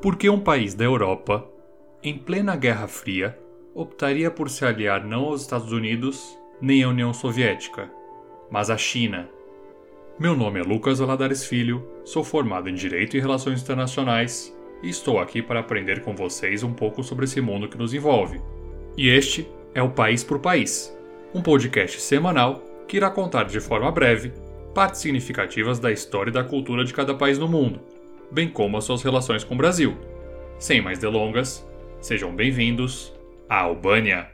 Por que um país da Europa, em plena Guerra Fria, optaria por se aliar não aos Estados Unidos nem à União Soviética, mas à China? Meu nome é Lucas Aladares Filho, sou formado em Direito e Relações Internacionais e estou aqui para aprender com vocês um pouco sobre esse mundo que nos envolve. E este é o País por País, um podcast semanal que irá contar de forma breve partes significativas da história e da cultura de cada país no mundo, bem como as suas relações com o Brasil. Sem mais delongas, sejam bem-vindos à Albânia.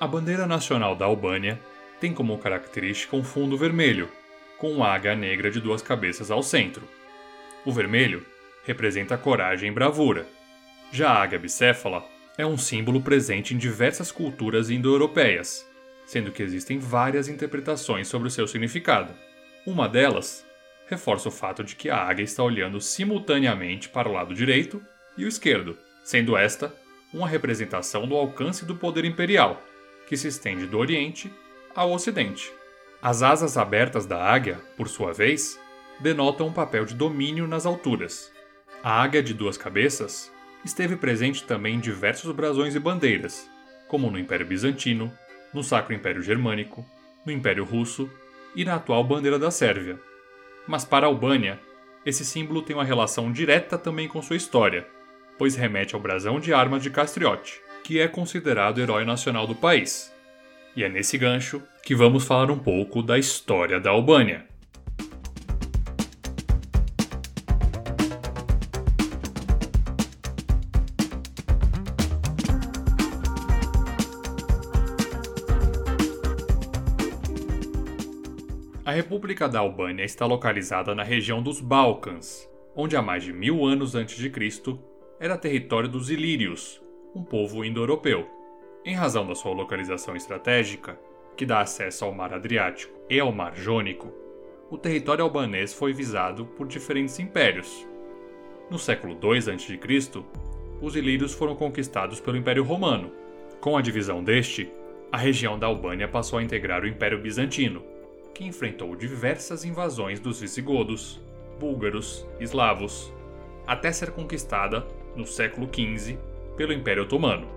A bandeira nacional da Albânia tem como característica um fundo vermelho, com uma águia negra de duas cabeças ao centro. O vermelho representa coragem e bravura. Já a águia bicéfala é um símbolo presente em diversas culturas indo-europeias, sendo que existem várias interpretações sobre o seu significado. Uma delas reforça o fato de que a águia está olhando simultaneamente para o lado direito e o esquerdo, sendo esta uma representação do alcance do poder imperial, que se estende do Oriente ao Ocidente. As asas abertas da águia, por sua vez, denotam um papel de domínio nas alturas. A águia de duas cabeças esteve presente também em diversos brasões e bandeiras, como no Império Bizantino, no Sacro Império Germânico, no Império Russo e na atual bandeira da Sérvia. Mas para a Albânia, esse símbolo tem uma relação direta também com sua história, pois remete ao brasão de armas de Castriote, que é considerado herói nacional do país. E é nesse gancho que vamos falar um pouco da história da Albânia. A República da Albânia está localizada na região dos Balcãs, onde há mais de mil anos antes de Cristo era território dos Ilírios, um povo indo-europeu. Em razão da sua localização estratégica, que dá acesso ao Mar Adriático e ao Mar Jônico, o território albanês foi visado por diferentes impérios. No século II a.C., os ilírios foram conquistados pelo Império Romano. Com a divisão deste, a região da Albânia passou a integrar o Império Bizantino, que enfrentou diversas invasões dos visigodos, búlgaros, eslavos, até ser conquistada, no século XV, pelo Império Otomano.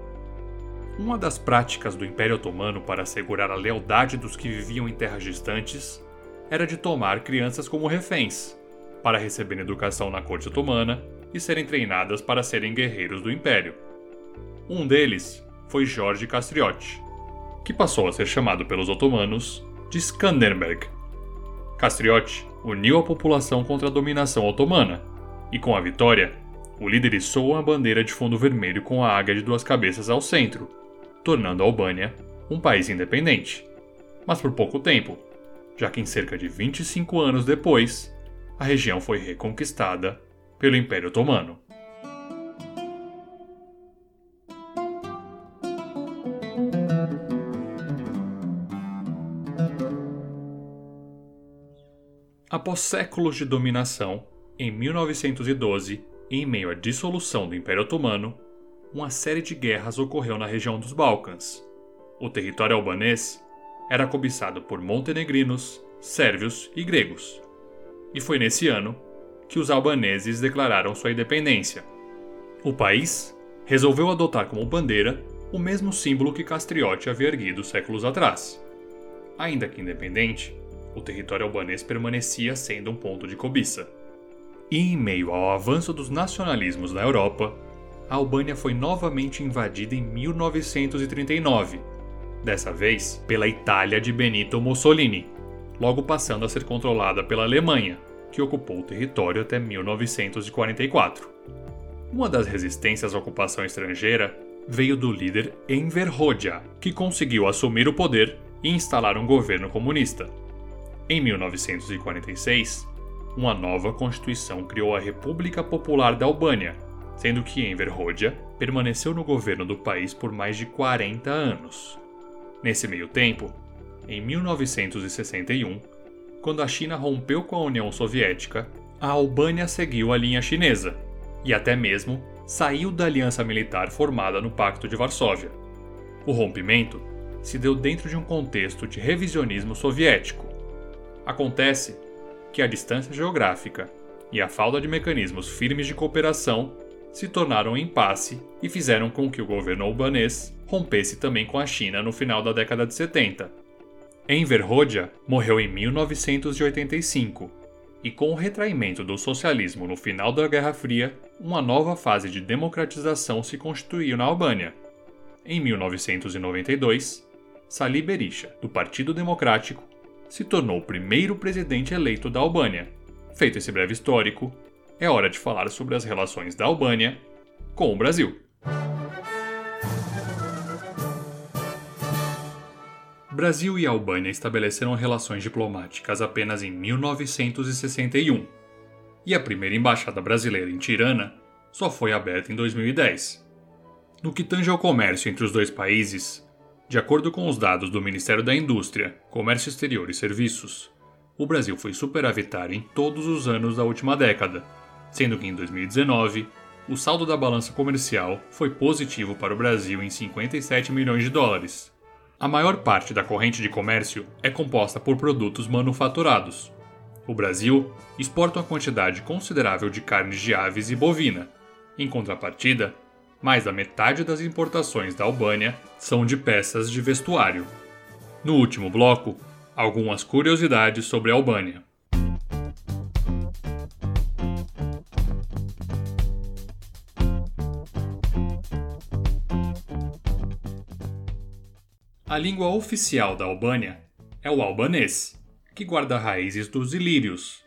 Uma das práticas do Império Otomano para assegurar a lealdade dos que viviam em terras distantes era de tomar crianças como reféns, para receberem educação na corte otomana e serem treinadas para serem guerreiros do Império. Um deles foi Jorge Castriote, que passou a ser chamado pelos otomanos de Skanderbeg. Castriote uniu a população contra a dominação otomana, e com a vitória, o líder içou uma bandeira de fundo vermelho com a águia de duas cabeças ao centro, tornando a Albânia um país independente. Mas por pouco tempo, já que em cerca de 25 anos depois, a região foi reconquistada pelo Império Otomano. Após séculos de dominação, em 1912, em meio à dissolução do Império Otomano, uma série de guerras ocorreu na região dos Balcãs. O território albanês era cobiçado por montenegrinos, sérvios e gregos. E foi nesse ano que os albaneses declararam sua independência. O país resolveu adotar como bandeira o mesmo símbolo que Castriote havia erguido séculos atrás. Ainda que independente, o território albanês permanecia sendo um ponto de cobiça. E em meio ao avanço dos nacionalismos na Europa, a Albânia foi novamente invadida em 1939, dessa vez pela Itália de Benito Mussolini, logo passando a ser controlada pela Alemanha, que ocupou o território até 1944. Uma das resistências à ocupação estrangeira veio do líder Enver Hoxha, que conseguiu assumir o poder e instalar um governo comunista. Em 1946, uma nova constituição criou a República Popular da Albânia, sendo que Enver Hoxha permaneceu no governo do país por mais de 40 anos. Nesse meio tempo, em 1961, quando a China rompeu com a União Soviética, a Albânia seguiu a linha chinesa e até mesmo saiu da aliança militar formada no Pacto de Varsóvia. O rompimento se deu dentro de um contexto de revisionismo soviético, Acontece que a distância geográfica e a falta de mecanismos firmes de cooperação se tornaram um impasse e fizeram com que o governo albanês rompesse também com a China no final da década de 70. Enver Hoxha morreu em 1985 e com o retraimento do socialismo no final da Guerra Fria, uma nova fase de democratização se constituiu na Albânia. Em 1992, Salih Berisha, do Partido Democrático, se tornou o primeiro presidente eleito da Albânia. Feito esse breve histórico, é hora de falar sobre as relações da Albânia com o Brasil. Brasil e Albânia estabeleceram relações diplomáticas apenas em 1961, e a primeira embaixada brasileira em Tirana só foi aberta em 2010. No que tange ao comércio entre os dois países, de acordo com os dados do Ministério da Indústria, Comércio Exterior e Serviços, o Brasil foi superavitário em todos os anos da última década, sendo que em 2019 o saldo da balança comercial foi positivo para o Brasil em 57 milhões de dólares. A maior parte da corrente de comércio é composta por produtos manufaturados. O Brasil exporta uma quantidade considerável de carnes de aves e bovina. Em contrapartida, mais da metade das importações da Albânia são de peças de vestuário. No último bloco, algumas curiosidades sobre a Albânia. A língua oficial da Albânia é o albanês, que guarda raízes dos ilírios.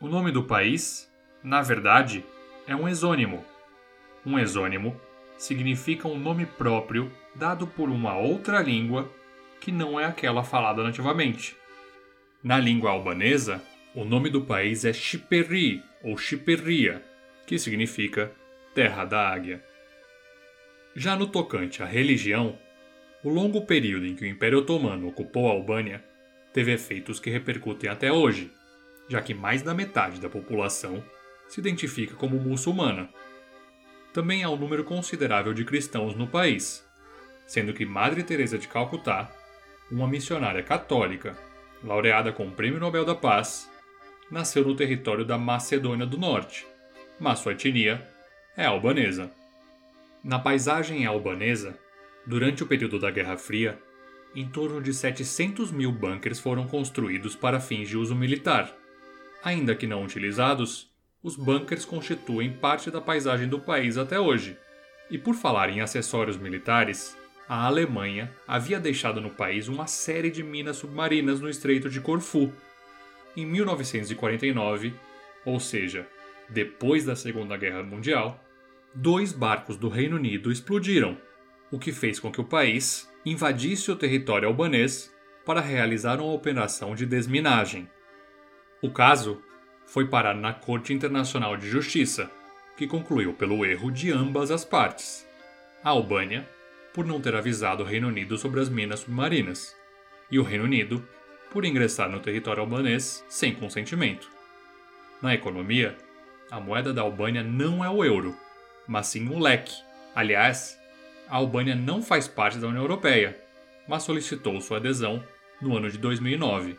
O nome do país, na verdade, é um exônimo um exônimo significa um nome próprio dado por uma outra língua que não é aquela falada nativamente. Na língua albanesa, o nome do país é Shiperi ou Shiperia, que significa Terra da Águia. Já no tocante à religião, o longo período em que o Império Otomano ocupou a Albânia teve efeitos que repercutem até hoje, já que mais da metade da população se identifica como muçulmana também há um número considerável de cristãos no país, sendo que Madre Teresa de Calcutá, uma missionária católica, laureada com o Prêmio Nobel da Paz, nasceu no território da Macedônia do Norte, mas sua etnia é albanesa. Na paisagem albanesa, durante o período da Guerra Fria, em torno de 700 mil bunkers foram construídos para fins de uso militar. Ainda que não utilizados, os bunkers constituem parte da paisagem do país até hoje. E por falar em acessórios militares, a Alemanha havia deixado no país uma série de minas submarinas no Estreito de Corfu. Em 1949, ou seja, depois da Segunda Guerra Mundial, dois barcos do Reino Unido explodiram, o que fez com que o país invadisse o território albanês para realizar uma operação de desminagem. O caso foi parar na Corte Internacional de Justiça, que concluiu pelo erro de ambas as partes. A Albânia, por não ter avisado o Reino Unido sobre as minas submarinas, e o Reino Unido, por ingressar no território albanês sem consentimento. Na economia, a moeda da Albânia não é o euro, mas sim o leque. Aliás, a Albânia não faz parte da União Europeia, mas solicitou sua adesão no ano de 2009.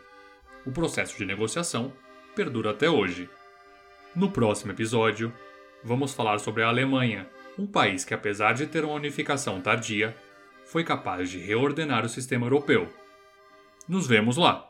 O processo de negociação perdura até hoje. No próximo episódio, vamos falar sobre a Alemanha, um país que, apesar de ter uma unificação tardia, foi capaz de reordenar o sistema europeu. Nos vemos lá!